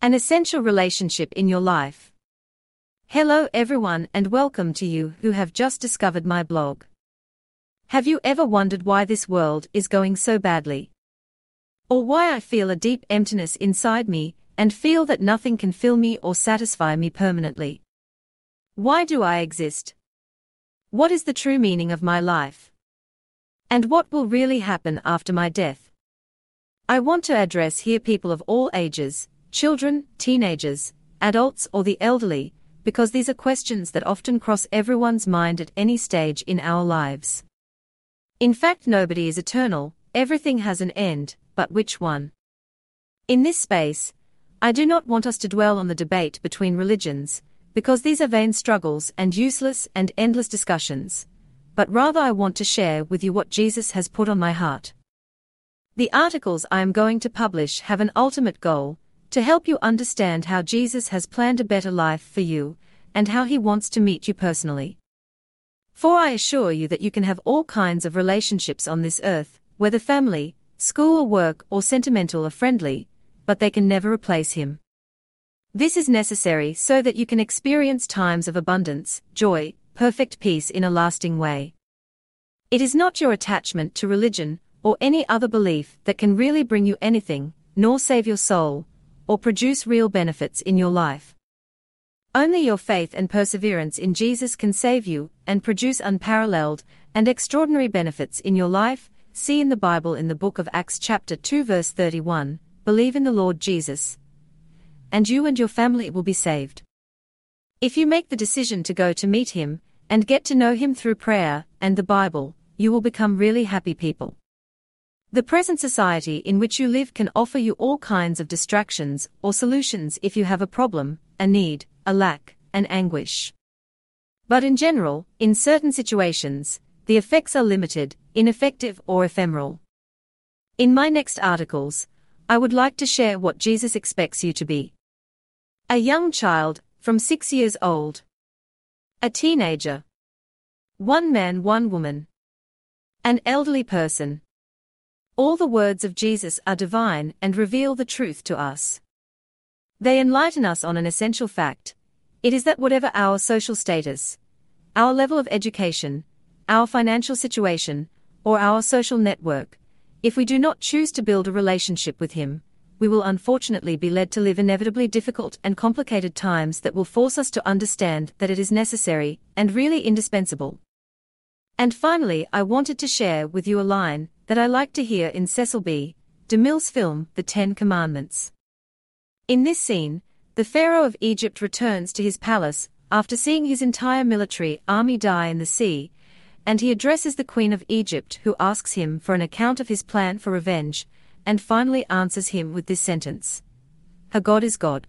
An essential relationship in your life. Hello everyone and welcome to you who have just discovered my blog. Have you ever wondered why this world is going so badly? Or why I feel a deep emptiness inside me and feel that nothing can fill me or satisfy me permanently? Why do I exist? What is the true meaning of my life? And what will really happen after my death? I want to address here people of all ages, children, teenagers, adults, or the elderly, because these are questions that often cross everyone's mind at any stage in our lives. In fact, nobody is eternal, everything has an end, but which one? In this space, I do not want us to dwell on the debate between religions, because these are vain struggles and useless and endless discussions, but rather I want to share with you what Jesus has put on my heart. The articles I am going to publish have an ultimate goal to help you understand how Jesus has planned a better life for you and how he wants to meet you personally. For I assure you that you can have all kinds of relationships on this earth, whether family, school or work or sentimental or friendly, but they can never replace him. This is necessary so that you can experience times of abundance, joy, perfect peace in a lasting way. It is not your attachment to religion or any other belief that can really bring you anything, nor save your soul, or produce real benefits in your life. Only your faith and perseverance in Jesus can save you and produce unparalleled and extraordinary benefits in your life. See in the Bible in the book of Acts, chapter 2, verse 31 Believe in the Lord Jesus, and you and your family will be saved. If you make the decision to go to meet Him and get to know Him through prayer and the Bible, you will become really happy people. The present society in which you live can offer you all kinds of distractions or solutions if you have a problem, a need, a lack, an anguish. But in general, in certain situations, the effects are limited, ineffective, or ephemeral. In my next articles, I would like to share what Jesus expects you to be. A young child, from six years old. A teenager. One man, one woman. An elderly person. All the words of Jesus are divine and reveal the truth to us. They enlighten us on an essential fact. It is that whatever our social status, our level of education, our financial situation, or our social network, if we do not choose to build a relationship with Him, we will unfortunately be led to live inevitably difficult and complicated times that will force us to understand that it is necessary and really indispensable. And finally, I wanted to share with you a line that I like to hear in Cecil B. DeMille's film, The Ten Commandments. In this scene, the Pharaoh of Egypt returns to his palace after seeing his entire military army die in the sea, and he addresses the Queen of Egypt who asks him for an account of his plan for revenge, and finally answers him with this sentence Her God is God.